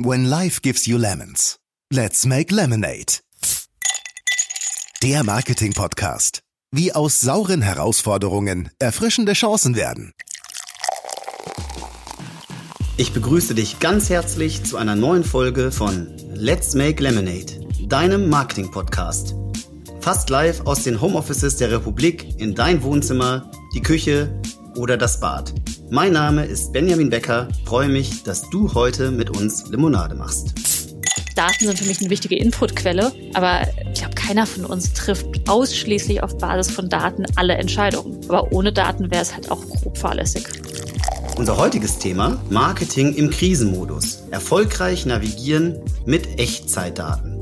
When life gives you lemons, let's make lemonade. Der Marketing-Podcast. Wie aus sauren Herausforderungen erfrischende Chancen werden. Ich begrüße dich ganz herzlich zu einer neuen Folge von Let's Make Lemonade, deinem Marketing-Podcast. Fast live aus den Homeoffices der Republik in dein Wohnzimmer, die Küche oder das Bad. Mein Name ist Benjamin Becker. Freue mich, dass du heute mit uns Limonade machst. Daten sind für mich eine wichtige Inputquelle, aber ich glaube, keiner von uns trifft ausschließlich auf Basis von Daten alle Entscheidungen. Aber ohne Daten wäre es halt auch grob fahrlässig. Unser heutiges Thema Marketing im Krisenmodus. Erfolgreich navigieren mit Echtzeitdaten.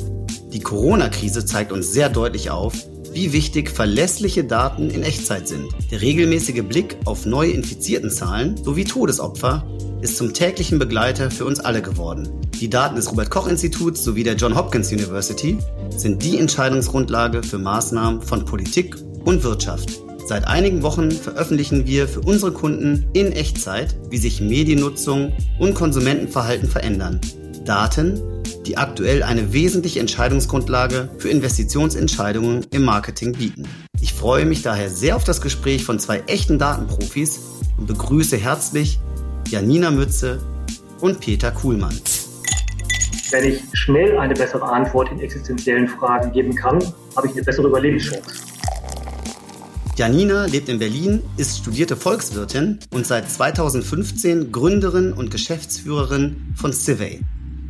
Die Corona-Krise zeigt uns sehr deutlich auf, wie wichtig verlässliche Daten in Echtzeit sind. Der regelmäßige Blick auf neue Infiziertenzahlen sowie Todesopfer ist zum täglichen Begleiter für uns alle geworden. Die Daten des Robert Koch Instituts sowie der John Hopkins University sind die Entscheidungsgrundlage für Maßnahmen von Politik und Wirtschaft. Seit einigen Wochen veröffentlichen wir für unsere Kunden in Echtzeit, wie sich Mediennutzung und Konsumentenverhalten verändern. Daten, die aktuell eine wesentliche Entscheidungsgrundlage für Investitionsentscheidungen im Marketing bieten. Ich freue mich daher sehr auf das Gespräch von zwei echten Datenprofis und begrüße herzlich Janina Mütze und Peter Kuhlmann. Wenn ich schnell eine bessere Antwort in existenziellen Fragen geben kann, habe ich eine bessere Überlebenschance. Janina lebt in Berlin, ist studierte Volkswirtin und seit 2015 Gründerin und Geschäftsführerin von Civey,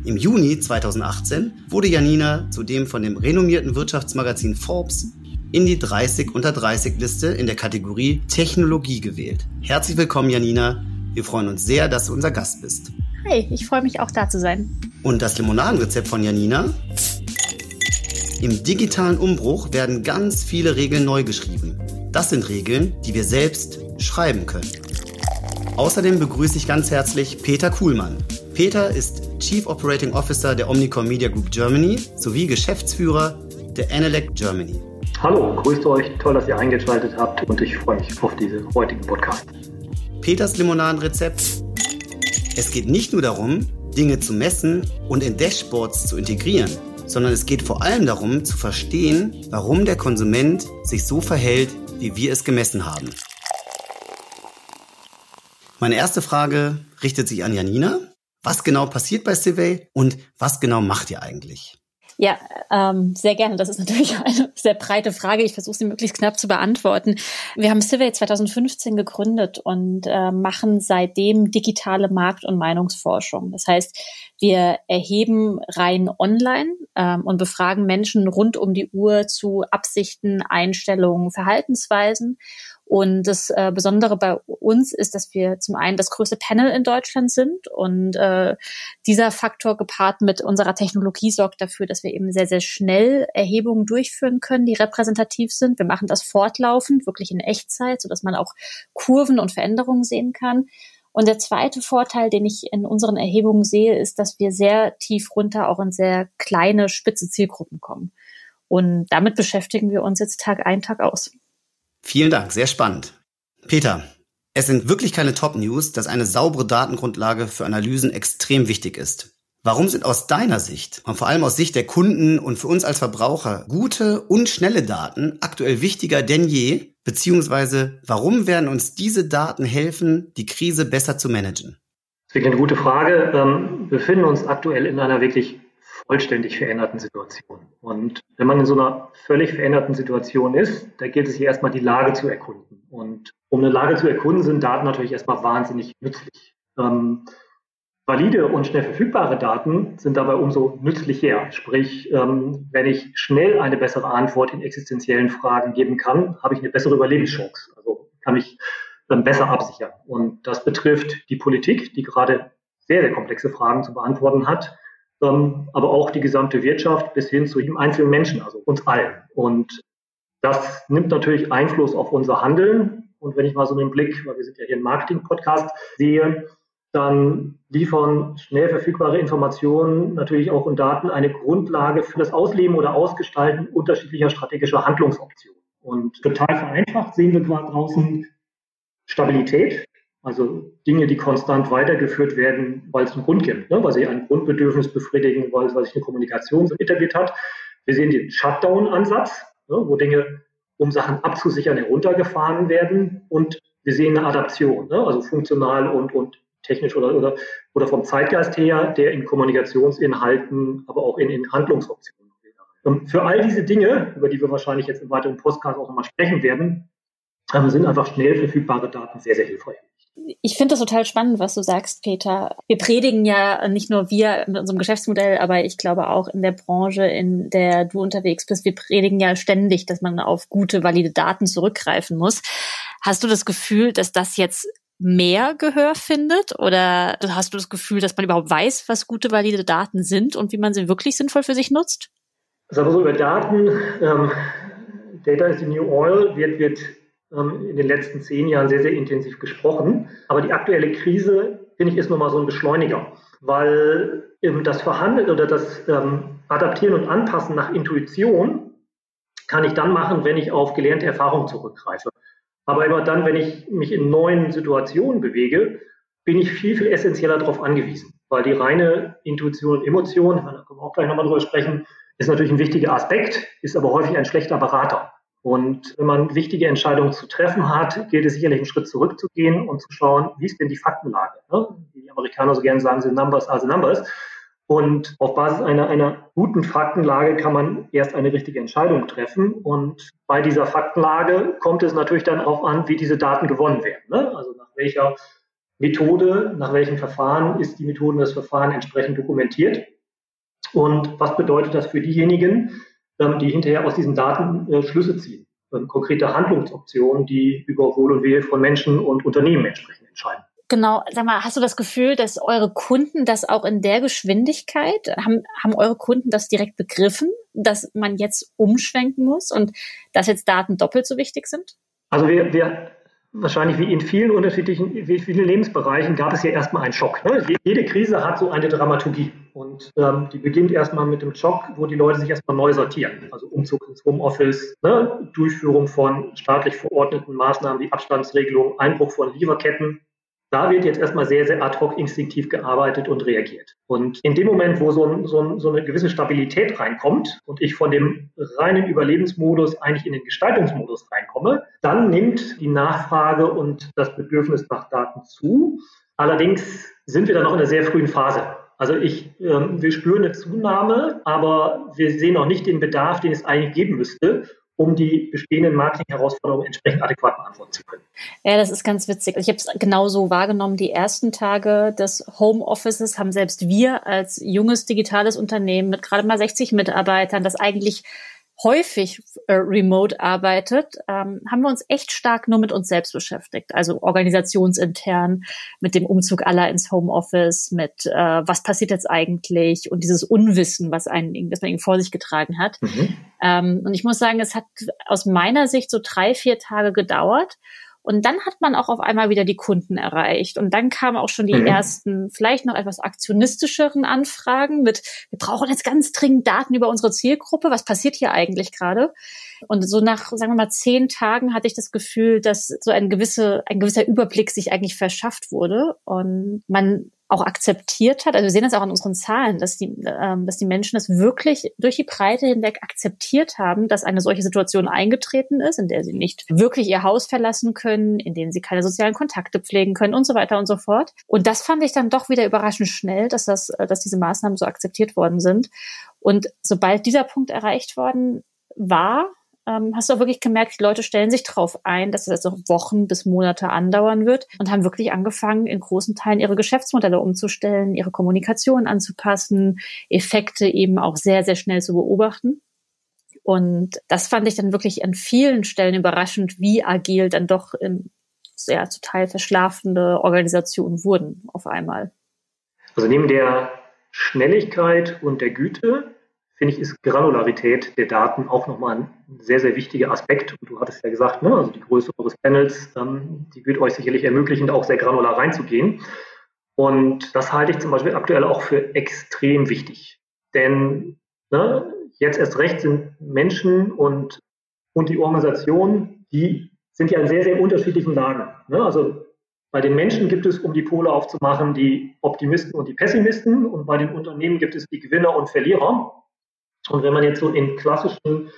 im Juni 2018 wurde Janina zudem von dem renommierten Wirtschaftsmagazin Forbes in die 30 unter 30 Liste in der Kategorie Technologie gewählt. Herzlich willkommen, Janina. Wir freuen uns sehr, dass du unser Gast bist. Hey, ich freue mich auch da zu sein. Und das Limonadenrezept von Janina? Im digitalen Umbruch werden ganz viele Regeln neu geschrieben. Das sind Regeln, die wir selbst schreiben können. Außerdem begrüße ich ganz herzlich Peter Kuhlmann. Peter ist Chief Operating Officer der Omnicom Media Group Germany sowie Geschäftsführer der Enelec Germany. Hallo, grüßt euch. Toll, dass ihr eingeschaltet habt und ich freue mich auf diesen heutigen Podcast. Peters Limonadenrezept. Es geht nicht nur darum, Dinge zu messen und in Dashboards zu integrieren, sondern es geht vor allem darum zu verstehen, warum der Konsument sich so verhält, wie wir es gemessen haben. Meine erste Frage richtet sich an Janina. Was genau passiert bei Civey und was genau macht ihr eigentlich? Ja, ähm, sehr gerne. Das ist natürlich eine sehr breite Frage. Ich versuche sie möglichst knapp zu beantworten. Wir haben Civey 2015 gegründet und äh, machen seitdem digitale Markt- und Meinungsforschung. Das heißt, wir erheben rein online ähm, und befragen Menschen rund um die Uhr zu Absichten, Einstellungen, Verhaltensweisen und das äh, Besondere bei uns ist, dass wir zum einen das größte Panel in Deutschland sind und äh, dieser Faktor gepaart mit unserer Technologie sorgt dafür, dass wir eben sehr, sehr schnell Erhebungen durchführen können, die repräsentativ sind. Wir machen das fortlaufend, wirklich in Echtzeit, sodass man auch Kurven und Veränderungen sehen kann. Und der zweite Vorteil, den ich in unseren Erhebungen sehe, ist, dass wir sehr tief runter auch in sehr kleine, spitze Zielgruppen kommen. Und damit beschäftigen wir uns jetzt Tag ein, Tag aus. Vielen Dank, sehr spannend. Peter, es sind wirklich keine Top-News, dass eine saubere Datengrundlage für Analysen extrem wichtig ist. Warum sind aus deiner Sicht und vor allem aus Sicht der Kunden und für uns als Verbraucher gute und schnelle Daten aktuell wichtiger denn je? Beziehungsweise warum werden uns diese Daten helfen, die Krise besser zu managen? Das ist wirklich eine gute Frage. Ähm, wir befinden uns aktuell in einer wirklich vollständig veränderten Situation. Und wenn man in so einer völlig veränderten Situation ist, da gilt es hier erstmal die Lage zu erkunden. Und um eine Lage zu erkunden, sind Daten natürlich erstmal wahnsinnig nützlich. Ähm, valide und schnell verfügbare Daten sind dabei umso nützlicher. Sprich, ähm, wenn ich schnell eine bessere Antwort in existenziellen Fragen geben kann, habe ich eine bessere Überlebenschance. Also kann ich dann besser absichern. Und das betrifft die Politik, die gerade sehr, sehr komplexe Fragen zu beantworten hat ähm, aber auch die gesamte Wirtschaft bis hin zu jedem einzelnen Menschen, also uns allen. Und das nimmt natürlich Einfluss auf unser Handeln. Und wenn ich mal so einen Blick, weil wir sind ja hier ein Marketing-Podcast, sehe, dann liefern schnell verfügbare Informationen natürlich auch und Daten eine Grundlage für das Ausleben oder Ausgestalten unterschiedlicher strategischer Handlungsoptionen. Und total vereinfacht sehen wir gerade draußen Stabilität, Also Dinge, die konstant weitergeführt werden, weil es einen Grund gibt, ne? weil sie ein Grundbedürfnis befriedigen, weil, weil sich eine Kommunikation etabliert hat. Wir sehen den Shutdown-Ansatz, ne? wo Dinge, um Sachen abzusichern, heruntergefahren werden. Und wir sehen eine Adaption, ne? also funktional und, und technisch oder, oder, oder vom Zeitgeist her, der in Kommunikationsinhalten, aber auch in, in Handlungsoptionen. Und für all diese Dinge, über die wir wahrscheinlich jetzt im weiteren Podcast auch nochmal sprechen werden, ähm, sind einfach schnell verfügbare Daten sehr, sehr hilfreich ich finde das total spannend, was du sagst, Peter. Wir predigen ja nicht nur wir mit unserem Geschäftsmodell, aber ich glaube auch in der Branche, in der du unterwegs bist, wir predigen ja ständig, dass man auf gute, valide Daten zurückgreifen muss. Hast du das Gefühl, dass das jetzt mehr Gehör findet? Oder hast du das Gefühl, dass man überhaupt weiß, was gute, valide Daten sind und wie man sie wirklich sinnvoll für sich nutzt? Sagen wir so, über Daten, ähm, Data is the new oil, wird, wird in den letzten zehn Jahren sehr, sehr intensiv gesprochen. Aber die aktuelle Krise, finde ich, ist nochmal so ein Beschleuniger, weil das Verhandeln oder das ähm, Adaptieren und Anpassen nach Intuition kann ich dann machen, wenn ich auf gelernte Erfahrung zurückgreife. Aber immer dann, wenn ich mich in neuen Situationen bewege, bin ich viel, viel essentieller darauf angewiesen. Weil die reine Intuition und Emotion, da können wir auch gleich nochmal drüber sprechen, ist natürlich ein wichtiger Aspekt, ist aber häufig ein schlechter Berater. Und wenn man wichtige Entscheidungen zu treffen hat, gilt es sicherlich einen Schritt zurückzugehen und zu schauen, wie ist denn die Faktenlage? Ne? Die Amerikaner so gerne sagen, sind Numbers the Numbers. Und auf Basis einer, einer guten Faktenlage kann man erst eine richtige Entscheidung treffen. Und bei dieser Faktenlage kommt es natürlich dann auch an, wie diese Daten gewonnen werden. Ne? Also nach welcher Methode, nach welchem Verfahren ist die Methode und das Verfahren entsprechend dokumentiert. Und was bedeutet das für diejenigen, die hinterher aus diesen Daten äh, Schlüsse ziehen. Konkrete Handlungsoptionen, die über Wohl und Wehe von Menschen und Unternehmen entsprechend entscheiden. Genau, sag mal, hast du das Gefühl, dass eure Kunden das auch in der Geschwindigkeit, haben, haben eure Kunden das direkt begriffen, dass man jetzt umschwenken muss und dass jetzt Daten doppelt so wichtig sind? Also wir, wir wahrscheinlich wie in vielen unterschiedlichen, wie vielen Lebensbereichen gab es ja erstmal einen Schock. Ne? Jede Krise hat so eine Dramaturgie. Und ähm, die beginnt erstmal mit dem Schock, wo die Leute sich erstmal neu sortieren. Also Umzug ins Homeoffice, ne? Durchführung von staatlich verordneten Maßnahmen wie Abstandsregelung, Einbruch von Lieferketten, da wird jetzt erstmal sehr, sehr ad hoc instinktiv gearbeitet und reagiert. Und in dem Moment, wo so, so, so, eine gewisse Stabilität reinkommt und ich von dem reinen Überlebensmodus eigentlich in den Gestaltungsmodus reinkomme, dann nimmt die Nachfrage und das Bedürfnis nach Daten zu. Allerdings sind wir dann noch in einer sehr frühen Phase. Also ich, äh, wir spüren eine Zunahme, aber wir sehen noch nicht den Bedarf, den es eigentlich geben müsste um die bestehenden Marketing-Herausforderungen entsprechend adäquat beantworten zu können. Ja, das ist ganz witzig. Ich habe es genauso wahrgenommen. Die ersten Tage des Homeoffices haben selbst wir als junges digitales Unternehmen mit gerade mal 60 Mitarbeitern, das eigentlich häufig äh, remote arbeitet, ähm, haben wir uns echt stark nur mit uns selbst beschäftigt. Also organisationsintern, mit dem Umzug aller ins Homeoffice, mit äh, was passiert jetzt eigentlich und dieses Unwissen, was einen, das man irgendwie vor sich getragen hat. Mhm. Ähm, und ich muss sagen, es hat aus meiner Sicht so drei, vier Tage gedauert. Und dann hat man auch auf einmal wieder die Kunden erreicht. Und dann kamen auch schon die mhm. ersten, vielleicht noch etwas aktionistischeren Anfragen mit, wir brauchen jetzt ganz dringend Daten über unsere Zielgruppe. Was passiert hier eigentlich gerade? Und so nach, sagen wir mal, zehn Tagen hatte ich das Gefühl, dass so ein, gewisse, ein gewisser Überblick sich eigentlich verschafft wurde und man auch akzeptiert hat. Also wir sehen das auch an unseren Zahlen, dass die, ähm, dass die Menschen es wirklich durch die Breite hinweg akzeptiert haben, dass eine solche Situation eingetreten ist, in der sie nicht wirklich ihr Haus verlassen können, in denen sie keine sozialen Kontakte pflegen können und so weiter und so fort. Und das fand ich dann doch wieder überraschend schnell, dass das, äh, dass diese Maßnahmen so akzeptiert worden sind. Und sobald dieser Punkt erreicht worden war, ähm, hast du auch wirklich gemerkt, die Leute stellen sich darauf ein, dass das noch Wochen bis Monate andauern wird und haben wirklich angefangen, in großen Teilen ihre Geschäftsmodelle umzustellen, ihre Kommunikation anzupassen, Effekte eben auch sehr, sehr schnell zu beobachten. Und das fand ich dann wirklich an vielen Stellen überraschend, wie agil dann doch im sehr zu Teil verschlafene Organisationen wurden auf einmal. Also neben der Schnelligkeit und der Güte finde ich, ist Granularität der Daten auch nochmal ein sehr, sehr wichtiger Aspekt. Und du hattest ja gesagt, ne, also die Größe eures Panels, ähm, die wird euch sicherlich ermöglichen, auch sehr granular reinzugehen. Und das halte ich zum Beispiel aktuell auch für extrem wichtig. Denn ne, jetzt erst recht sind Menschen und, und die Organisationen, die sind ja in sehr, sehr unterschiedlichen Lagen. Ne? Also Bei den Menschen gibt es, um die Pole aufzumachen, die Optimisten und die Pessimisten und bei den Unternehmen gibt es die Gewinner und Verlierer. Und wenn man jetzt so in klassischen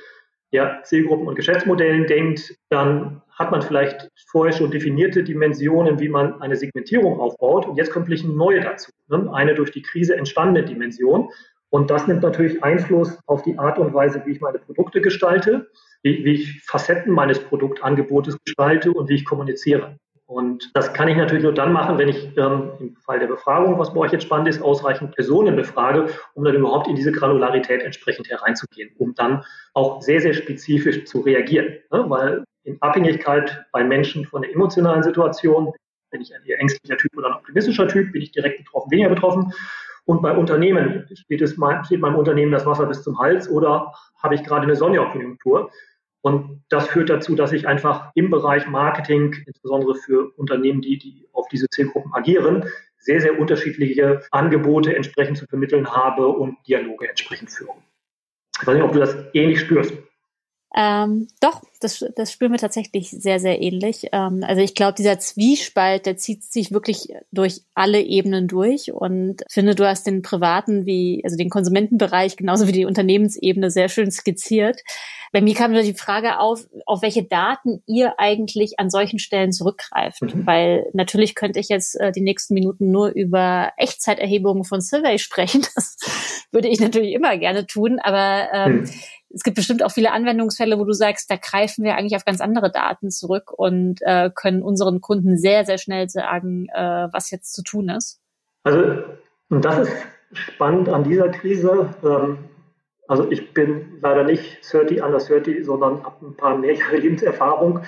ja, Zielgruppen und Geschäftsmodellen denkt, dann hat man vielleicht vorher schon definierte Dimensionen, wie man eine Segmentierung aufbaut. Und jetzt kommt vielleicht eine neue dazu, ne? eine durch die Krise entstandene Dimension. Und das nimmt natürlich Einfluss auf die Art und Weise, wie ich meine Produkte gestalte, wie, wie ich Facetten meines Produktangebotes gestalte und wie ich kommuniziere. Und das kann ich natürlich nur dann machen, wenn ich ähm, im Fall der Befragung, was bei euch jetzt spannend ist, ausreichend Personen befrage, um dann überhaupt in diese Granularität entsprechend hereinzugehen, um dann auch sehr, sehr spezifisch zu reagieren. Ne? Weil in Abhängigkeit bei Menschen von der emotionalen Situation, bin ich ein eher ängstlicher Typ oder ein optimistischer Typ, bin ich direkt betroffen, weniger betroffen. Und bei Unternehmen steht, es, steht meinem Unternehmen das Wasser bis zum Hals oder habe ich gerade eine Sonderkonjunktur. Und das führt dazu, dass ich einfach im Bereich Marketing, insbesondere für Unternehmen, die, die auf diese Zielgruppen agieren, sehr, sehr unterschiedliche Angebote entsprechend zu vermitteln habe und Dialoge entsprechend führe. Ich weiß nicht, ob du das ähnlich spürst. Ähm, doch, das, das spüren wir tatsächlich sehr, sehr ähnlich. Ähm, also ich glaube, dieser Zwiespalt, der zieht sich wirklich durch alle Ebenen durch und finde, du hast den privaten wie, also den Konsumentenbereich genauso wie die Unternehmensebene sehr schön skizziert. Bei mir kam nur die Frage auf, auf welche Daten ihr eigentlich an solchen Stellen zurückgreift. Mhm. Weil natürlich könnte ich jetzt äh, die nächsten Minuten nur über Echtzeiterhebungen von Survey sprechen. Das würde ich natürlich immer gerne tun, aber ähm, mhm es gibt bestimmt auch viele Anwendungsfälle, wo du sagst, da greifen wir eigentlich auf ganz andere Daten zurück und äh, können unseren Kunden sehr, sehr schnell sagen, äh, was jetzt zu tun ist. Also, und das ist spannend an dieser Krise. Ähm, also ich bin leider nicht 30 under 30, sondern habe ein paar mehr Lebenserfahrung.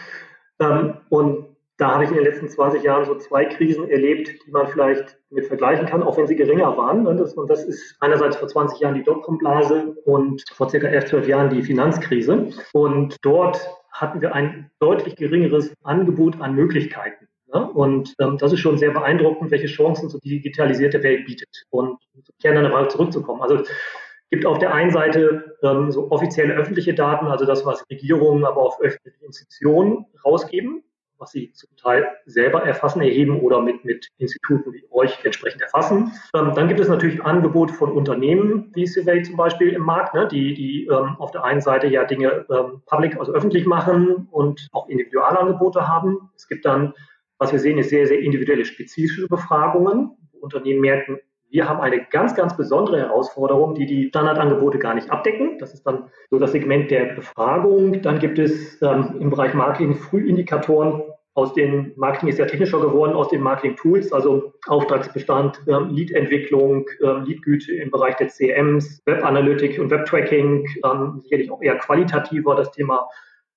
Ähm, und da habe ich in den letzten 20 Jahren so zwei Krisen erlebt, die man vielleicht mit vergleichen kann, auch wenn sie geringer waren. Und das, ist einerseits vor 20 Jahren die Dotcom-Blase und vor circa 11, 12 Jahren die Finanzkrise. Und dort hatten wir ein deutlich geringeres Angebot an Möglichkeiten. Und ähm, das ist schon sehr beeindruckend, welche Chancen so die digitalisierte Welt bietet. Und gerne eine Frage zurückzukommen. Also gibt auf der einen Seite ähm, so offizielle öffentliche Daten, also das, was Regierungen, aber auch öffentliche Institutionen rausgeben was sie zum Teil selber erfassen, erheben oder mit, mit Instituten wie euch entsprechend erfassen. Ähm, dann gibt es natürlich Angebote von Unternehmen, wie Survey zum Beispiel im Markt, ne, die, die ähm, auf der einen Seite ja Dinge ähm, public, also öffentlich machen und auch Individualangebote haben. Es gibt dann, was wir sehen, ist sehr, sehr individuelle spezifische Befragungen, Unternehmen merken, wir haben eine ganz, ganz besondere Herausforderung, die die Standardangebote gar nicht abdecken. Das ist dann so das Segment der Befragung. Dann gibt es ähm, im Bereich Marketing Frühindikatoren, aus den Marketing ist ja technischer geworden, aus den Marketing-Tools, also Auftragsbestand, ähm, Lead-Entwicklung, ähm, Lead-Güte im Bereich der CMs, Web-Analytik und Web-Tracking, ähm, sicherlich auch eher qualitativer das Thema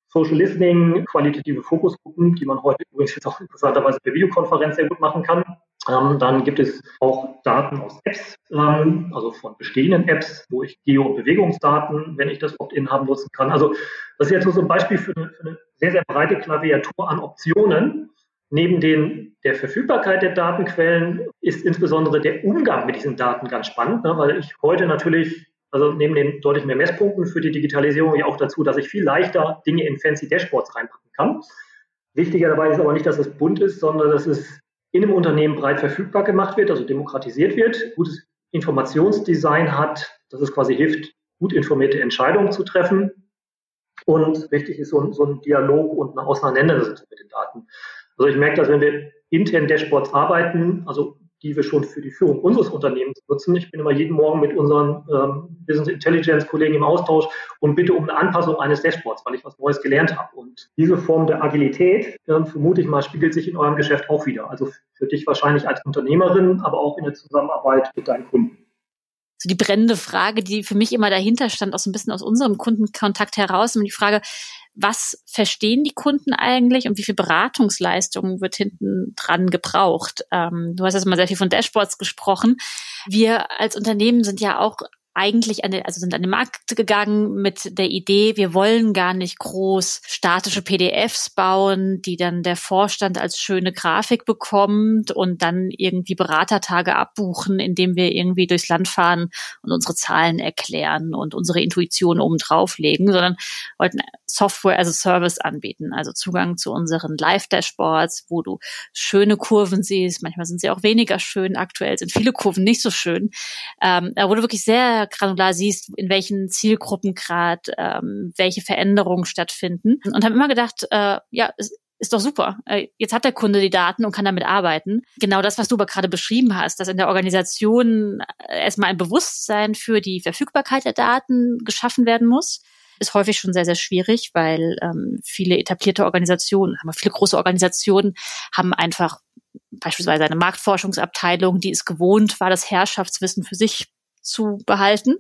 Social Listening, qualitative Fokusgruppen, die man heute übrigens jetzt auch interessanterweise per Videokonferenz sehr gut machen kann. Ähm, dann gibt es auch Daten aus Apps, ähm, also von bestehenden Apps, wo ich Geo- und Bewegungsdaten, wenn ich das Opt-in haben, nutzen kann. Also das ist jetzt so ein Beispiel für eine, für eine sehr, sehr breite Klaviatur an Optionen. Neben den, der Verfügbarkeit der Datenquellen ist insbesondere der Umgang mit diesen Daten ganz spannend, ne, weil ich heute natürlich, also neben den deutlich mehr Messpunkten für die Digitalisierung ja auch dazu, dass ich viel leichter Dinge in fancy Dashboards reinpacken kann. Wichtiger dabei ist aber nicht, dass es bunt ist, sondern dass es in einem Unternehmen breit verfügbar gemacht wird, also demokratisiert wird, gutes Informationsdesign hat, dass es quasi hilft, gut informierte Entscheidungen zu treffen. Und wichtig ist so ein, so ein Dialog und eine Auseinandersetzung mit den Daten. Also ich merke, dass wenn wir intern Dashboards arbeiten, also die wir schon für die Führung unseres Unternehmens nutzen. Ich bin immer jeden Morgen mit unseren ähm, Business Intelligence Kollegen im Austausch und bitte um eine Anpassung eines Dashboards, weil ich was Neues gelernt habe. Und diese Form der Agilität, ähm, vermute ich mal, spiegelt sich in eurem Geschäft auch wieder. Also für dich wahrscheinlich als Unternehmerin, aber auch in der Zusammenarbeit mit deinen Kunden so die brennende Frage, die für mich immer dahinter stand, auch so ein bisschen aus unserem Kundenkontakt heraus, und die Frage, was verstehen die Kunden eigentlich und wie viel Beratungsleistung wird hinten dran gebraucht? Ähm, du hast jetzt mal sehr viel von Dashboards gesprochen. Wir als Unternehmen sind ja auch eigentlich an den, also sind an den Markt gegangen mit der Idee, wir wollen gar nicht groß statische PDFs bauen, die dann der Vorstand als schöne Grafik bekommt und dann irgendwie Beratertage abbuchen, indem wir irgendwie durchs Land fahren und unsere Zahlen erklären und unsere Intuition oben drauflegen, sondern wollten Software as a Service anbieten, also Zugang zu unseren Live-Dashboards, wo du schöne Kurven siehst. Manchmal sind sie auch weniger schön. Aktuell sind viele Kurven nicht so schön, ähm, wo du wirklich sehr granular siehst, in welchen Zielgruppen gerade ähm, welche Veränderungen stattfinden. Und habe immer gedacht, äh, ja, ist doch super. Äh, jetzt hat der Kunde die Daten und kann damit arbeiten. Genau das, was du aber gerade beschrieben hast, dass in der Organisation äh, erstmal ein Bewusstsein für die Verfügbarkeit der Daten geschaffen werden muss, ist häufig schon sehr, sehr schwierig, weil ähm, viele etablierte Organisationen, haben viele große Organisationen, haben einfach beispielsweise eine Marktforschungsabteilung, die es gewohnt war, das Herrschaftswissen für sich zu behalten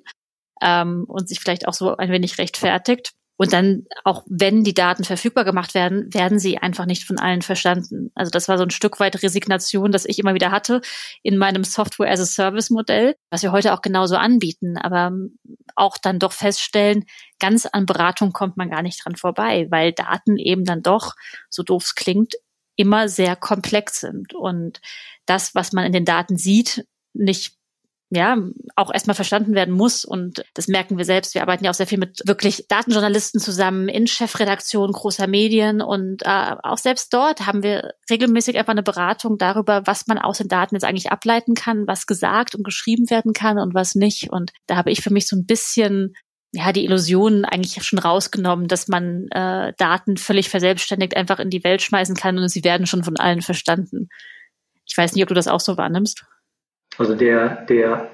ähm, und sich vielleicht auch so ein wenig rechtfertigt. Und dann, auch wenn die Daten verfügbar gemacht werden, werden sie einfach nicht von allen verstanden. Also das war so ein Stück weit Resignation, das ich immer wieder hatte in meinem Software as a Service Modell, was wir heute auch genauso anbieten, aber auch dann doch feststellen, ganz an Beratung kommt man gar nicht dran vorbei, weil Daten eben dann doch, so doof es klingt, immer sehr komplex sind und das, was man in den Daten sieht, nicht ja, auch erstmal verstanden werden muss. Und das merken wir selbst. Wir arbeiten ja auch sehr viel mit wirklich Datenjournalisten zusammen in Chefredaktionen großer Medien. Und äh, auch selbst dort haben wir regelmäßig einfach eine Beratung darüber, was man aus den Daten jetzt eigentlich ableiten kann, was gesagt und geschrieben werden kann und was nicht. Und da habe ich für mich so ein bisschen ja, die Illusion eigentlich schon rausgenommen, dass man äh, Daten völlig verselbstständigt einfach in die Welt schmeißen kann und sie werden schon von allen verstanden. Ich weiß nicht, ob du das auch so wahrnimmst. Also der, der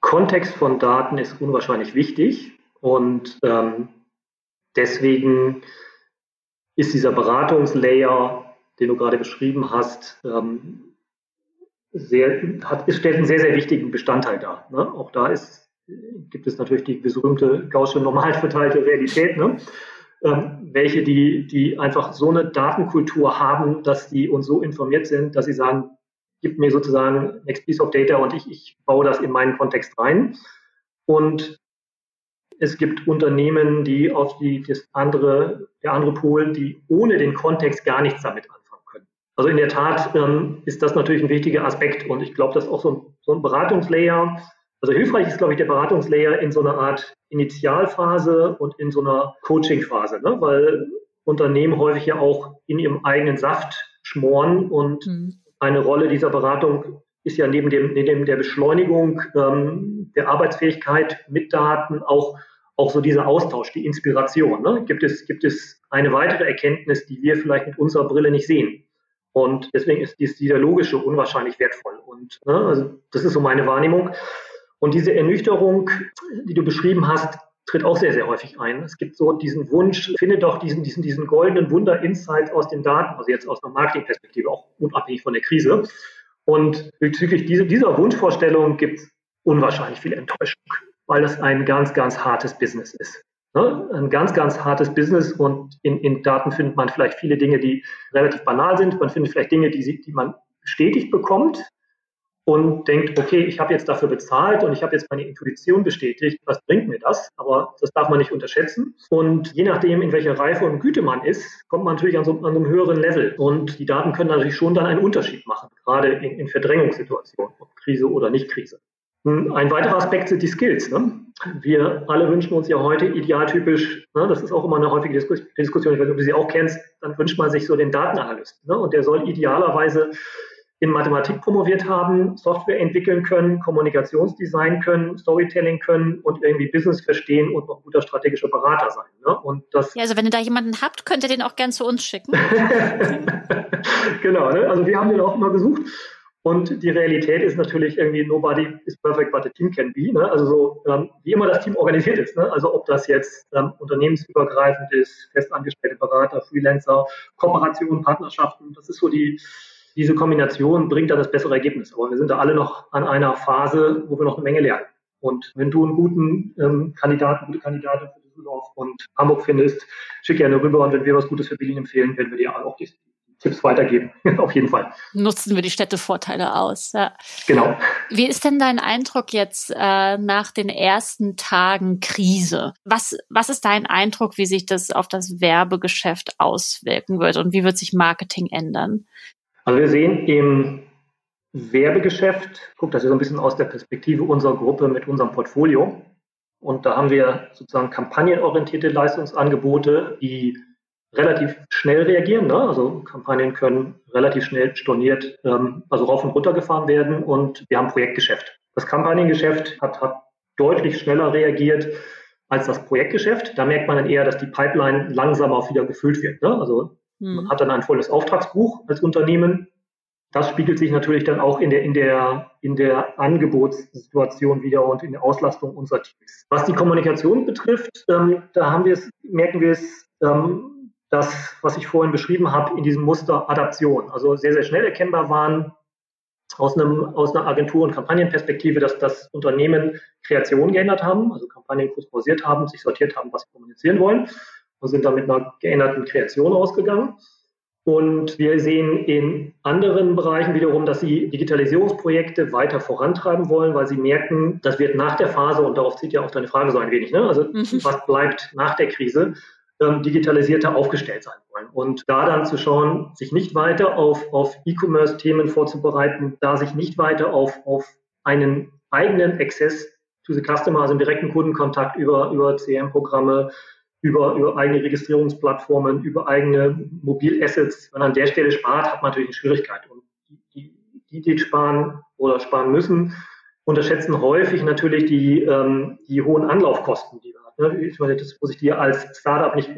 Kontext von Daten ist unwahrscheinlich wichtig und ähm, deswegen ist dieser Beratungslayer, den du gerade beschrieben hast, ähm, sehr, hat, stellt einen sehr, sehr wichtigen Bestandteil dar. Ne? Auch da ist, gibt es natürlich die berühmte gaußsche normal verteilte Realität, ne? ähm, welche die, die einfach so eine Datenkultur haben, dass die uns so informiert sind, dass sie sagen, gibt mir sozusagen Next Piece of Data und ich, ich baue das in meinen Kontext rein. Und es gibt Unternehmen, die auf die, das andere, der andere Pol, die ohne den Kontext gar nichts damit anfangen können. Also in der Tat ähm, ist das natürlich ein wichtiger Aspekt und ich glaube, dass auch so ein, so ein Beratungslayer, also hilfreich ist, glaube ich, der Beratungslayer in so einer Art Initialphase und in so einer Coachingphase, ne? weil Unternehmen häufig ja auch in ihrem eigenen Saft schmoren und mhm eine Rolle dieser Beratung ist ja neben, dem, neben der Beschleunigung ähm, der Arbeitsfähigkeit mit Daten auch, auch so dieser Austausch, die Inspiration. Ne? Gibt, es, gibt es eine weitere Erkenntnis, die wir vielleicht mit unserer Brille nicht sehen? Und deswegen ist dies dialogische unwahrscheinlich wertvoll. Und ne, also das ist so meine Wahrnehmung. Und diese Ernüchterung, die du beschrieben hast, tritt auch sehr, sehr häufig ein. Es gibt so diesen Wunsch, finde doch diesen, diesen, diesen goldenen Wunder-Insight aus den Daten, also jetzt aus einer Marketingperspektive, auch unabhängig von der Krise. Und bezüglich dieser, dieser Wunschvorstellung gibt es unwahrscheinlich viel Enttäuschung, weil das ein ganz, ganz hartes Business ist. Ne? Ein ganz, ganz hartes Business und in, in Daten findet man vielleicht viele Dinge, die relativ banal sind. Man findet vielleicht Dinge, die, die man bestätigt bekommt, und denkt, okay, ich habe jetzt dafür bezahlt und ich habe jetzt meine Intuition bestätigt, was bringt mir das? Aber das darf man nicht unterschätzen. Und je nachdem, in welcher Reife und Güte man ist, kommt man natürlich an so, an einem höheren Level. Und die Daten können natürlich schon dann einen Unterschied machen, gerade in, in Verdrängungssituationen, ob Krise oder nicht Krise. Hm, ein weiterer Aspekt sind die Skills. Ne? Wir alle wünschen uns ja heute idealtypisch, ne, das ist auch immer eine häufige Diskussion, ich weiß nicht, ob du sie auch kennst, dann wünscht man sich so den Datenanalysten. Ne? Und der soll idealerweise in Mathematik promoviert haben, Software entwickeln können, Kommunikationsdesign können, Storytelling können und irgendwie Business verstehen und noch guter strategischer Berater sein. Ne? Und das ja, also wenn ihr da jemanden habt, könnt ihr den auch gern zu uns schicken. genau, ne? also wir haben den auch immer gesucht. Und die Realität ist natürlich irgendwie, nobody is perfect, but a team can be. Ne? Also so, ähm, wie immer das Team organisiert ist. Ne? Also ob das jetzt ähm, unternehmensübergreifend ist, festangestellte Berater, Freelancer, Kooperationen, Partnerschaften, das ist so die, diese Kombination bringt dann das bessere Ergebnis. Aber wir sind da alle noch an einer Phase, wo wir noch eine Menge lernen. Und wenn du einen guten ähm, Kandidaten, gute Kandidatin für Düsseldorf und Hamburg findest, schick gerne rüber. Und wenn wir was Gutes für Berlin empfehlen, werden wir dir auch die Tipps weitergeben. Auf jeden Fall. Nutzen wir die Städtevorteile aus. Ja. Genau. Wie ist denn dein Eindruck jetzt äh, nach den ersten Tagen Krise? Was, was ist dein Eindruck, wie sich das auf das Werbegeschäft auswirken wird und wie wird sich Marketing ändern? Also wir sehen im Werbegeschäft, guck, das ist so ein bisschen aus der Perspektive unserer Gruppe mit unserem Portfolio. Und da haben wir sozusagen kampagnenorientierte Leistungsangebote, die relativ schnell reagieren. Ne? Also Kampagnen können relativ schnell storniert, ähm, also rauf und runter gefahren werden und wir haben Projektgeschäft. Das Kampagnengeschäft hat, hat deutlich schneller reagiert als das Projektgeschäft. Da merkt man dann eher, dass die Pipeline langsamer auch wieder gefüllt wird. Ne? Also. Man hat dann ein volles Auftragsbuch als Unternehmen. Das spiegelt sich natürlich dann auch in der, in der, in der Angebotssituation wieder und in der Auslastung unserer Teams. Was die Kommunikation betrifft, ähm, da haben wir es, merken wir es, ähm, das, was ich vorhin beschrieben habe, in diesem Muster Adaption, also sehr, sehr schnell erkennbar waren aus, einem, aus einer Agentur- und Kampagnenperspektive, dass das Unternehmen Kreation geändert haben, also Kampagnen kurz pausiert haben, sich sortiert haben, was sie kommunizieren wollen und sind dann mit einer geänderten Kreation ausgegangen. Und wir sehen in anderen Bereichen wiederum, dass sie Digitalisierungsprojekte weiter vorantreiben wollen, weil sie merken, das wird nach der Phase, und darauf zieht ja auch deine Frage so ein wenig, ne? also mhm. was bleibt nach der Krise, ähm, digitalisierter aufgestellt sein wollen. Und da dann zu schauen, sich nicht weiter auf, auf E-Commerce-Themen vorzubereiten, da sich nicht weiter auf, auf einen eigenen Access to the Customer, also einen direkten Kundenkontakt über, über CM-Programme, über, über eigene Registrierungsplattformen, über eigene Mobilassets. Wenn man an der Stelle spart, hat man natürlich eine Schwierigkeit. Und die, die, die sparen oder sparen müssen, unterschätzen häufig natürlich die, ähm, die hohen Anlaufkosten, die wir haben. Ne? Ich meine, das muss ich dir als Startup nicht,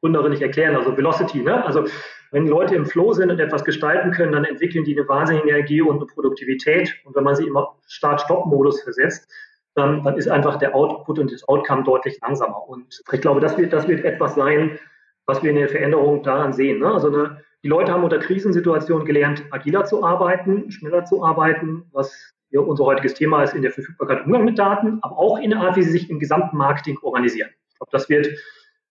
Gründerin nicht erklären, also Velocity. Ne? Also wenn Leute im Flow sind und etwas gestalten können, dann entwickeln die eine wahnsinnige Energie und eine Produktivität. Und wenn man sie immer Start-Stop-Modus versetzt, dann, dann ist einfach der Output und das Outcome deutlich langsamer. Und ich glaube, das wird, das wird etwas sein, was wir in der Veränderung daran sehen. Ne? Also eine, die Leute haben unter Krisensituationen gelernt, agiler zu arbeiten, schneller zu arbeiten, was ja, unser heutiges Thema ist in der Verfügbarkeit und Umgang mit Daten, aber auch in der Art, wie sie sich im gesamten Marketing organisieren. Ich glaube, das wird,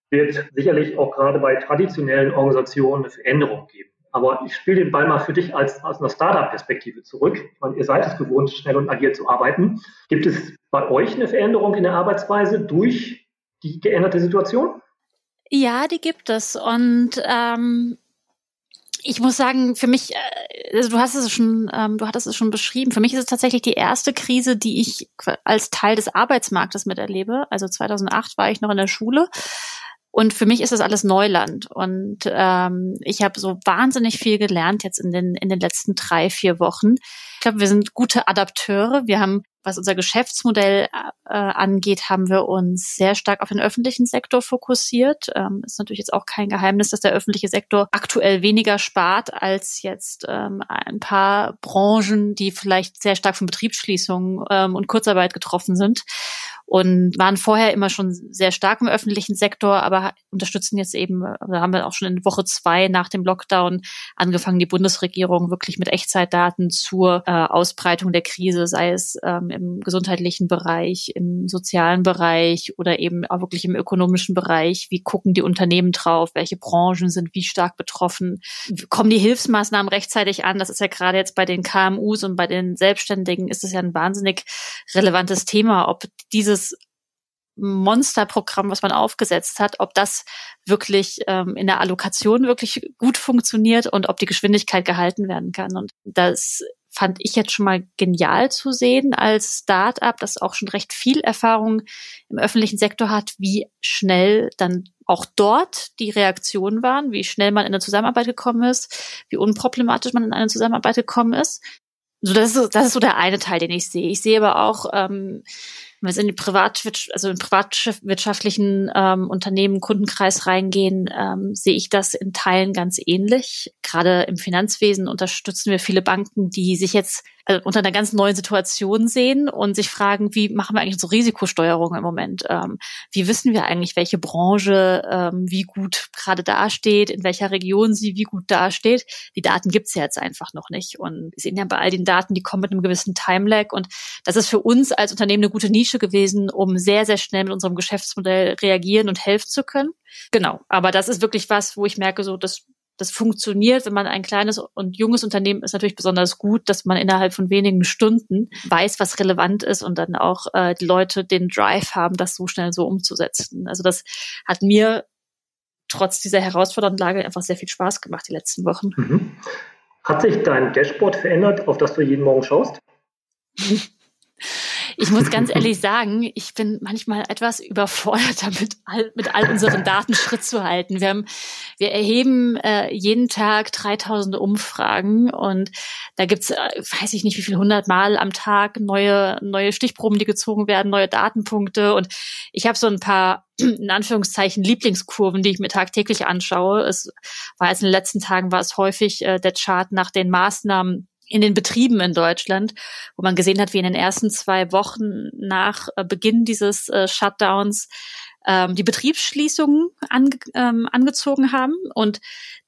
wird sicherlich auch gerade bei traditionellen Organisationen eine Veränderung geben. Aber ich spiele den Ball mal für dich als, aus einer Startup-Perspektive zurück. Ich meine, ihr seid es gewohnt, schnell und agil zu arbeiten. Gibt es bei euch eine Veränderung in der Arbeitsweise durch die geänderte Situation? Ja, die gibt es. Und ähm, ich muss sagen, für mich, äh, also du hast es schon, ähm, du hattest es schon beschrieben. Für mich ist es tatsächlich die erste Krise, die ich als Teil des Arbeitsmarktes miterlebe. Also 2008 war ich noch in der Schule und für mich ist das alles Neuland. Und ähm, ich habe so wahnsinnig viel gelernt jetzt in den, in den letzten drei, vier Wochen. Ich glaube, wir sind gute Adapteure. Wir haben, was unser Geschäftsmodell äh, angeht, haben wir uns sehr stark auf den öffentlichen Sektor fokussiert. Ähm, ist natürlich jetzt auch kein Geheimnis, dass der öffentliche Sektor aktuell weniger spart als jetzt ähm, ein paar Branchen, die vielleicht sehr stark von Betriebsschließungen ähm, und Kurzarbeit getroffen sind und waren vorher immer schon sehr stark im öffentlichen Sektor, aber unterstützen jetzt eben, da haben wir auch schon in Woche zwei nach dem Lockdown angefangen, die Bundesregierung wirklich mit Echtzeitdaten zur äh, Ausbreitung der Krise, sei es ähm, im gesundheitlichen Bereich, im sozialen Bereich oder eben auch wirklich im ökonomischen Bereich. Wie gucken die Unternehmen drauf? Welche Branchen sind wie stark betroffen? Kommen die Hilfsmaßnahmen rechtzeitig an? Das ist ja gerade jetzt bei den KMUs und bei den Selbstständigen ist es ja ein wahnsinnig relevantes Thema, ob diese dieses Monsterprogramm, was man aufgesetzt hat, ob das wirklich ähm, in der Allokation wirklich gut funktioniert und ob die Geschwindigkeit gehalten werden kann. Und das fand ich jetzt schon mal genial zu sehen als Start-up, das auch schon recht viel Erfahrung im öffentlichen Sektor hat, wie schnell dann auch dort die Reaktionen waren, wie schnell man in eine Zusammenarbeit gekommen ist, wie unproblematisch man in eine Zusammenarbeit gekommen ist. So, das ist, das ist so der eine Teil, den ich sehe. Ich sehe aber auch, ähm, wenn wir in die Privatwirtschaft, also in privatwirtschaftlichen ähm, Unternehmen, Kundenkreis reingehen, ähm, sehe ich das in Teilen ganz ähnlich. Gerade im Finanzwesen unterstützen wir viele Banken, die sich jetzt also unter einer ganz neuen Situation sehen und sich fragen, wie machen wir eigentlich so Risikosteuerung im Moment? Ähm, wie wissen wir eigentlich, welche Branche ähm, wie gut gerade dasteht, in welcher Region sie wie gut dasteht? Die Daten gibt's ja jetzt einfach noch nicht. Und wir sehen ja bei all den Daten, die kommen mit einem gewissen Timelag. Und das ist für uns als Unternehmen eine gute Nische gewesen, um sehr, sehr schnell mit unserem Geschäftsmodell reagieren und helfen zu können. Genau. Aber das ist wirklich was, wo ich merke, so, das das funktioniert, wenn man ein kleines und junges Unternehmen ist natürlich besonders gut, dass man innerhalb von wenigen Stunden weiß, was relevant ist und dann auch äh, die Leute den Drive haben, das so schnell so umzusetzen. Also das hat mir trotz dieser herausfordernden Lage einfach sehr viel Spaß gemacht die letzten Wochen. Mhm. Hat sich dein Dashboard verändert, auf das du jeden Morgen schaust? ich muss ganz ehrlich sagen, ich bin manchmal etwas überfordert damit, all, mit all unseren Daten Schritt zu halten. Wir haben, wir erheben äh, jeden Tag 3000 Umfragen und da gibt's, äh, weiß ich nicht, wie viel hundertmal am Tag neue, neue Stichproben, die gezogen werden, neue Datenpunkte und ich habe so ein paar in Anführungszeichen Lieblingskurven, die ich mir tagtäglich anschaue. Es war jetzt in den letzten Tagen war es häufig äh, der Chart nach den Maßnahmen in den Betrieben in Deutschland, wo man gesehen hat, wie in den ersten zwei Wochen nach äh, Beginn dieses äh, Shutdowns ähm, die Betriebsschließungen ange ähm, angezogen haben und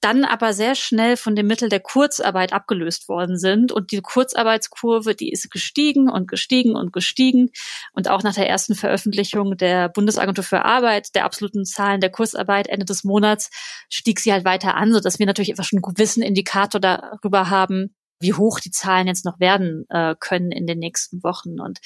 dann aber sehr schnell von dem Mittel der Kurzarbeit abgelöst worden sind. Und die Kurzarbeitskurve, die ist gestiegen und gestiegen und gestiegen. Und auch nach der ersten Veröffentlichung der Bundesagentur für Arbeit, der absoluten Zahlen der Kurzarbeit Ende des Monats, stieg sie halt weiter an, sodass wir natürlich einfach schon einen gewissen Indikator darüber haben, wie hoch die Zahlen jetzt noch werden äh, können in den nächsten Wochen. Und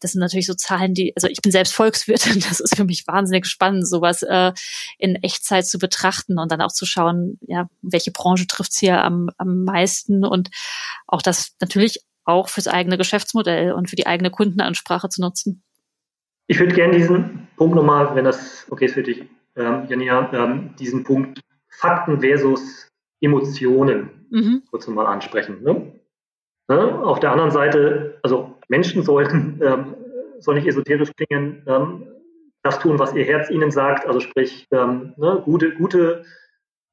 das sind natürlich so Zahlen, die, also ich bin selbst Volkswirtin, das ist für mich wahnsinnig spannend, sowas äh, in Echtzeit zu betrachten und dann auch zu schauen, ja, welche Branche trifft's hier am, am meisten und auch das natürlich auch fürs eigene Geschäftsmodell und für die eigene Kundenansprache zu nutzen. Ich würde gerne diesen Punkt nochmal, wenn das okay ist für dich, ähm, Jania, ähm, diesen Punkt Fakten versus Emotionen mhm. kurz mal ansprechen. Ne? Ne? Auf der anderen Seite, also Menschen sollten, ähm, soll nicht esoterisch klingen, ähm, das tun, was ihr Herz ihnen sagt, also sprich, ähm, ne, gute, gute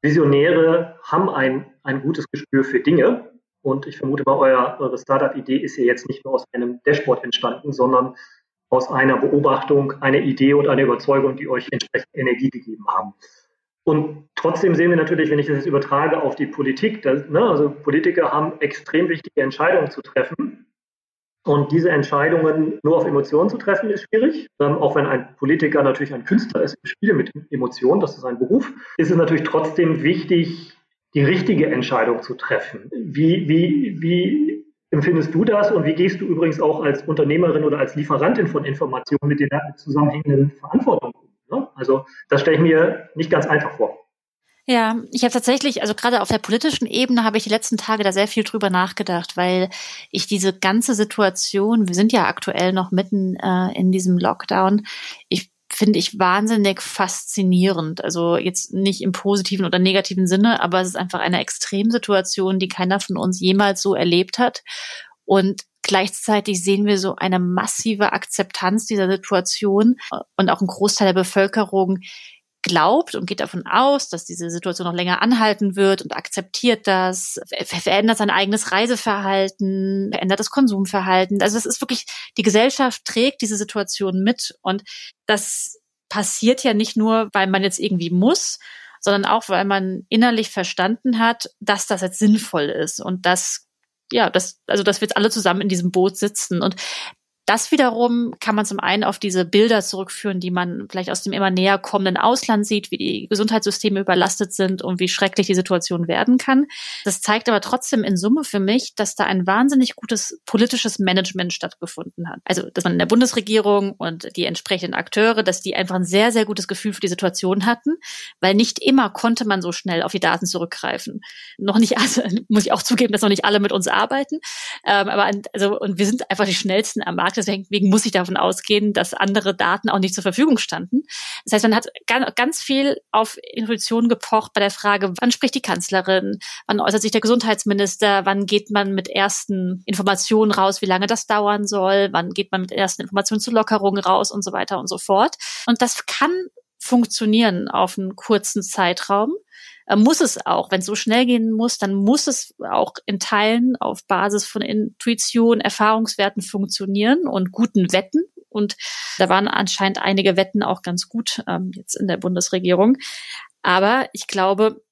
Visionäre haben ein, ein gutes Gespür für Dinge. Und ich vermute mal, euer, eure Startup-Idee ist ja jetzt nicht nur aus einem Dashboard entstanden, sondern aus einer Beobachtung, einer Idee und einer Überzeugung, die euch entsprechend Energie gegeben haben. Und trotzdem sehen wir natürlich, wenn ich das jetzt übertrage auf die Politik, dass, ne, also Politiker haben extrem wichtige Entscheidungen zu treffen. Und diese Entscheidungen nur auf Emotionen zu treffen, ist schwierig. Ähm, auch wenn ein Politiker natürlich ein Künstler ist, ich spiele mit Emotionen, das ist sein Beruf, ist es natürlich trotzdem wichtig, die richtige Entscheidung zu treffen. Wie, wie, wie empfindest du das und wie gehst du übrigens auch als Unternehmerin oder als Lieferantin von Informationen mit den zusammenhängenden Verantwortungen? Also das stelle ich mir nicht ganz einfach vor. Ja, ich habe tatsächlich, also gerade auf der politischen Ebene habe ich die letzten Tage da sehr viel drüber nachgedacht, weil ich diese ganze Situation, wir sind ja aktuell noch mitten äh, in diesem Lockdown, ich finde ich wahnsinnig faszinierend. Also jetzt nicht im positiven oder negativen Sinne, aber es ist einfach eine Extremsituation, die keiner von uns jemals so erlebt hat. Und Gleichzeitig sehen wir so eine massive Akzeptanz dieser Situation und auch ein Großteil der Bevölkerung glaubt und geht davon aus, dass diese Situation noch länger anhalten wird und akzeptiert das, verändert sein eigenes Reiseverhalten, verändert das Konsumverhalten. Also es ist wirklich, die Gesellschaft trägt diese Situation mit und das passiert ja nicht nur, weil man jetzt irgendwie muss, sondern auch, weil man innerlich verstanden hat, dass das jetzt sinnvoll ist und dass ja, das, also dass wir jetzt alle zusammen in diesem Boot sitzen. Und das wiederum kann man zum einen auf diese Bilder zurückführen, die man vielleicht aus dem immer näher kommenden Ausland sieht, wie die Gesundheitssysteme überlastet sind und wie schrecklich die Situation werden kann. Das zeigt aber trotzdem in Summe für mich, dass da ein wahnsinnig gutes politisches Management stattgefunden hat. Also, dass man in der Bundesregierung und die entsprechenden Akteure, dass die einfach ein sehr, sehr gutes Gefühl für die Situation hatten, weil nicht immer konnte man so schnell auf die Daten zurückgreifen. Noch nicht, also, muss ich auch zugeben, dass noch nicht alle mit uns arbeiten. Ähm, aber, also, und wir sind einfach die schnellsten am Markt gesagt, deswegen muss ich davon ausgehen, dass andere Daten auch nicht zur Verfügung standen. Das heißt, man hat ganz viel auf Intuition gepocht bei der Frage, wann spricht die Kanzlerin, wann äußert sich der Gesundheitsminister, wann geht man mit ersten Informationen raus, wie lange das dauern soll, wann geht man mit ersten Informationen zu Lockerungen raus und so weiter und so fort. Und das kann funktionieren auf einen kurzen Zeitraum. Äh, muss es auch. Wenn es so schnell gehen muss, dann muss es auch in Teilen auf Basis von Intuition, Erfahrungswerten funktionieren und guten Wetten. Und da waren anscheinend einige Wetten auch ganz gut ähm, jetzt in der Bundesregierung. Aber ich glaube,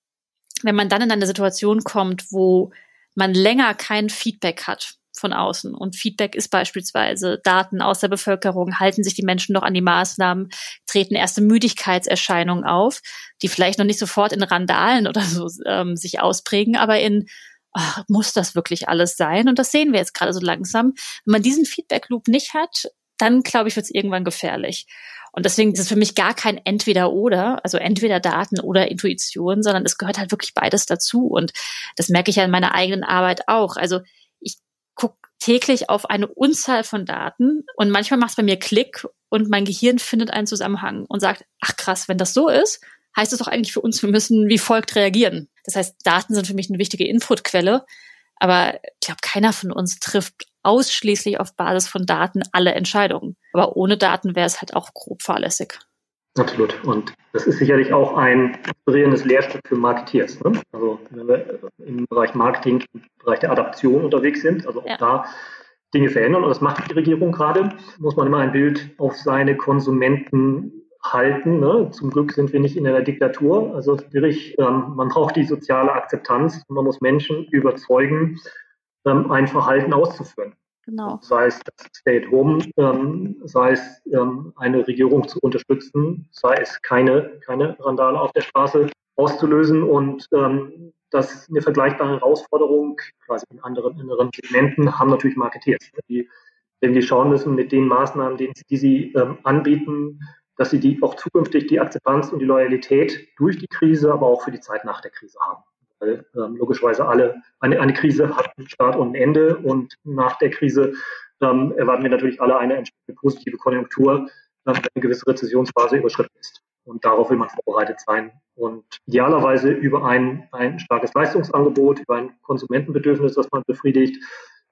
wenn man dann in eine Situation kommt, wo man länger kein Feedback hat von außen. Und Feedback ist beispielsweise Daten aus der Bevölkerung, halten sich die Menschen noch an die Maßnahmen, treten erste Müdigkeitserscheinungen auf, die vielleicht noch nicht sofort in Randalen oder so ähm, sich ausprägen, aber in ach, muss das wirklich alles sein? Und das sehen wir jetzt gerade so langsam. Wenn man diesen Feedback-Loop nicht hat, dann glaube ich, wird es irgendwann gefährlich. Und deswegen ist es für mich gar kein Entweder-Oder, also entweder Daten oder Intuition, sondern es gehört halt wirklich beides dazu. Und das merke ich ja in meiner eigenen Arbeit auch. Also täglich auf eine Unzahl von Daten und manchmal macht es bei mir Klick und mein Gehirn findet einen Zusammenhang und sagt, ach krass, wenn das so ist, heißt es doch eigentlich für uns, wir müssen wie folgt reagieren. Das heißt, Daten sind für mich eine wichtige Inputquelle, aber ich glaube, keiner von uns trifft ausschließlich auf Basis von Daten alle Entscheidungen. Aber ohne Daten wäre es halt auch grob fahrlässig. Absolut. Und das ist sicherlich auch ein inspirierendes Lehrstück für Marketeers. Ne? Also wenn wir im Bereich Marketing, im Bereich der Adaption unterwegs sind, also auch ja. da Dinge verändern, und das macht die Regierung gerade, muss man immer ein Bild auf seine Konsumenten halten. Ne? Zum Glück sind wir nicht in einer Diktatur. Also schwierig, ähm, man braucht die soziale Akzeptanz und man muss Menschen überzeugen, ähm, ein Verhalten auszuführen. Genau. Sei es das Stay at Home, ähm, sei es ähm, eine Regierung zu unterstützen, sei es keine, keine Randale auf der Straße auszulösen und ähm, das ist eine vergleichbare Herausforderung, quasi in anderen inneren Segmenten, haben natürlich Marketeers, die, die schauen müssen mit den Maßnahmen, die, die sie ähm, anbieten, dass sie die auch zukünftig die Akzeptanz und die Loyalität durch die Krise, aber auch für die Zeit nach der Krise haben weil ähm, logischerweise alle, eine, eine Krise hat einen Start und ein Ende und nach der Krise ähm, erwarten wir natürlich alle eine entsprechende positive Konjunktur, ähm, wenn eine gewisse Rezessionsphase überschritten ist. Und darauf will man vorbereitet sein. Und idealerweise über ein, ein starkes Leistungsangebot, über ein Konsumentenbedürfnis, das man befriedigt,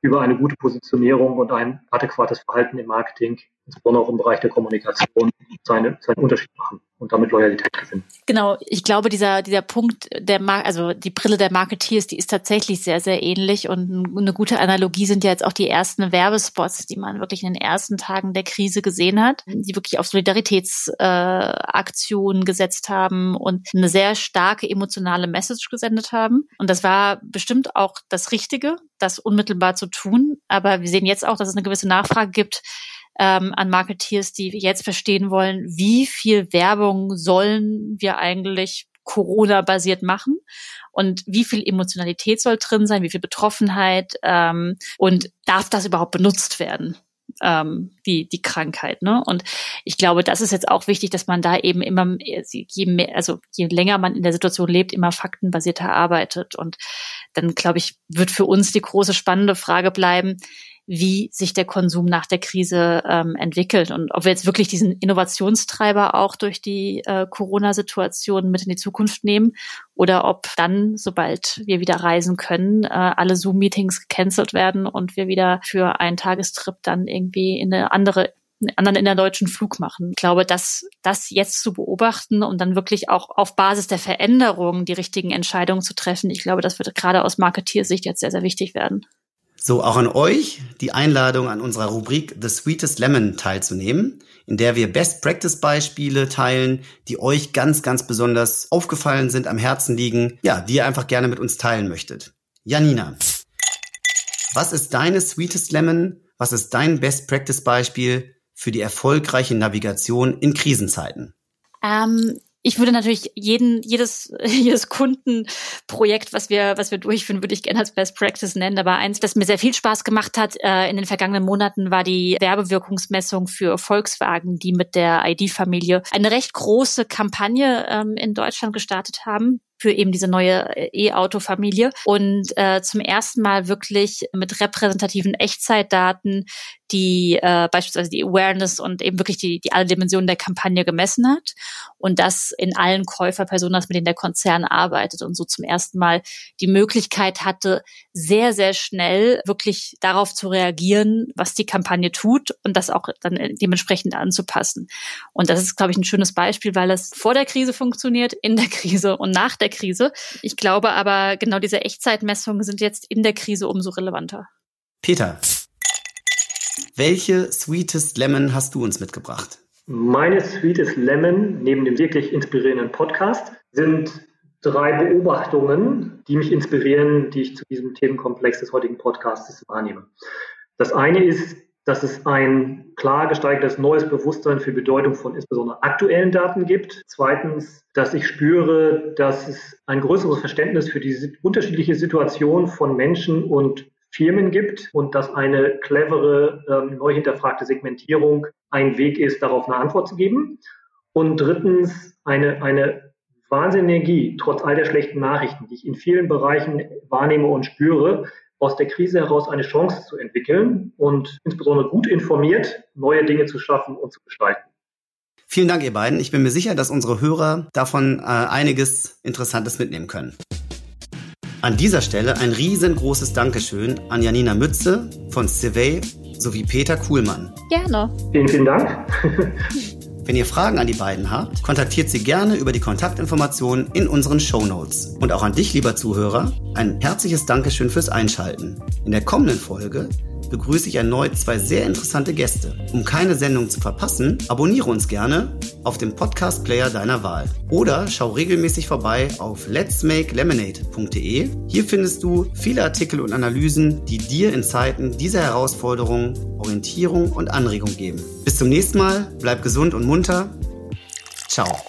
über eine gute Positionierung und ein adäquates Verhalten im Marketing, insbesondere auch im Bereich der Kommunikation, seine, seinen Unterschied machen und damit Loyalität gewinnen. Genau, ich glaube, dieser, dieser Punkt der Mar also die Brille der Marketeers, die ist tatsächlich sehr, sehr ähnlich und eine gute Analogie sind ja jetzt auch die ersten Werbespots, die man wirklich in den ersten Tagen der Krise gesehen hat, die wirklich auf Solidaritätsaktionen äh, gesetzt haben und eine sehr starke emotionale Message gesendet haben. Und das war bestimmt auch das Richtige, das unmittelbar zu tun. Aber wir sehen jetzt auch, dass es eine gewisse Nachfrage gibt ähm, an Marketeers, die jetzt verstehen wollen, wie viel Werbung sollen wir eigentlich Corona-basiert machen und wie viel Emotionalität soll drin sein, wie viel Betroffenheit ähm, und darf das überhaupt benutzt werden? Ähm, die die Krankheit. Ne? Und ich glaube, das ist jetzt auch wichtig, dass man da eben immer je mehr, also je länger man in der Situation lebt, immer faktenbasierter arbeitet. Und dann glaube ich, wird für uns die große spannende Frage bleiben, wie sich der Konsum nach der Krise ähm, entwickelt und ob wir jetzt wirklich diesen Innovationstreiber auch durch die äh, Corona-Situation mit in die Zukunft nehmen oder ob dann, sobald wir wieder reisen können, äh, alle Zoom-Meetings gecancelt werden und wir wieder für einen Tagestrip dann irgendwie in eine andere anderen innerdeutschen Flug machen. Ich glaube, dass das jetzt zu beobachten und dann wirklich auch auf Basis der Veränderungen die richtigen Entscheidungen zu treffen, ich glaube, das wird gerade aus Marketiersicht jetzt sehr, sehr wichtig werden. So, auch an euch die Einladung an unserer Rubrik The Sweetest Lemon teilzunehmen, in der wir Best Practice Beispiele teilen, die euch ganz, ganz besonders aufgefallen sind, am Herzen liegen, ja, die ihr einfach gerne mit uns teilen möchtet. Janina, was ist deine Sweetest Lemon? Was ist dein Best Practice Beispiel für die erfolgreiche Navigation in Krisenzeiten? Ähm, ich würde natürlich jeden, jedes, jedes Kundenprojekt, was wir, was wir durchführen, würde ich gerne als Best Practice nennen. Aber eins, das mir sehr viel Spaß gemacht hat äh, in den vergangenen Monaten, war die Werbewirkungsmessung für Volkswagen, die mit der ID-Familie eine recht große Kampagne ähm, in Deutschland gestartet haben für eben diese neue äh, E-Auto-Familie und äh, zum ersten Mal wirklich mit repräsentativen Echtzeitdaten die äh, beispielsweise die Awareness und eben wirklich die, die alle Dimensionen der Kampagne gemessen hat und das in allen Käuferpersonen, mit denen der Konzern arbeitet und so zum ersten Mal die Möglichkeit hatte, sehr, sehr schnell wirklich darauf zu reagieren, was die Kampagne tut und das auch dann dementsprechend anzupassen. Und das ist, glaube ich, ein schönes Beispiel, weil es vor der Krise funktioniert, in der Krise und nach der Krise. Ich glaube aber, genau diese Echtzeitmessungen sind jetzt in der Krise umso relevanter. Peter, welche Sweetest Lemon hast du uns mitgebracht? Meine Sweetest Lemon, neben dem wirklich inspirierenden Podcast, sind drei Beobachtungen, die mich inspirieren, die ich zu diesem Themenkomplex des heutigen Podcasts wahrnehme. Das eine ist, dass es ein klar gesteigertes neues Bewusstsein für Bedeutung von insbesondere aktuellen Daten gibt. Zweitens, dass ich spüre, dass es ein größeres Verständnis für die unterschiedliche Situation von Menschen und Firmen gibt und dass eine clevere, ähm, neu hinterfragte Segmentierung ein Weg ist, darauf eine Antwort zu geben. Und drittens eine, eine wahnsinnige Energie, trotz all der schlechten Nachrichten, die ich in vielen Bereichen wahrnehme und spüre, aus der Krise heraus eine Chance zu entwickeln und insbesondere gut informiert neue Dinge zu schaffen und zu gestalten. Vielen Dank, ihr beiden. Ich bin mir sicher, dass unsere Hörer davon äh, einiges Interessantes mitnehmen können. An dieser Stelle ein riesengroßes Dankeschön an Janina Mütze von Civey sowie Peter Kuhlmann. Gerne. Vielen, vielen Dank. Wenn ihr Fragen an die beiden habt, kontaktiert sie gerne über die Kontaktinformationen in unseren Show Notes. Und auch an dich, lieber Zuhörer, ein herzliches Dankeschön fürs Einschalten. In der kommenden Folge begrüße ich erneut zwei sehr interessante Gäste. Um keine Sendung zu verpassen, abonniere uns gerne auf dem Podcast-Player deiner Wahl. Oder schau regelmäßig vorbei auf letsmakelemonade.de. Hier findest du viele Artikel und Analysen, die dir in Zeiten dieser Herausforderungen Orientierung und Anregung geben. Bis zum nächsten Mal, bleib gesund und munter. Ciao.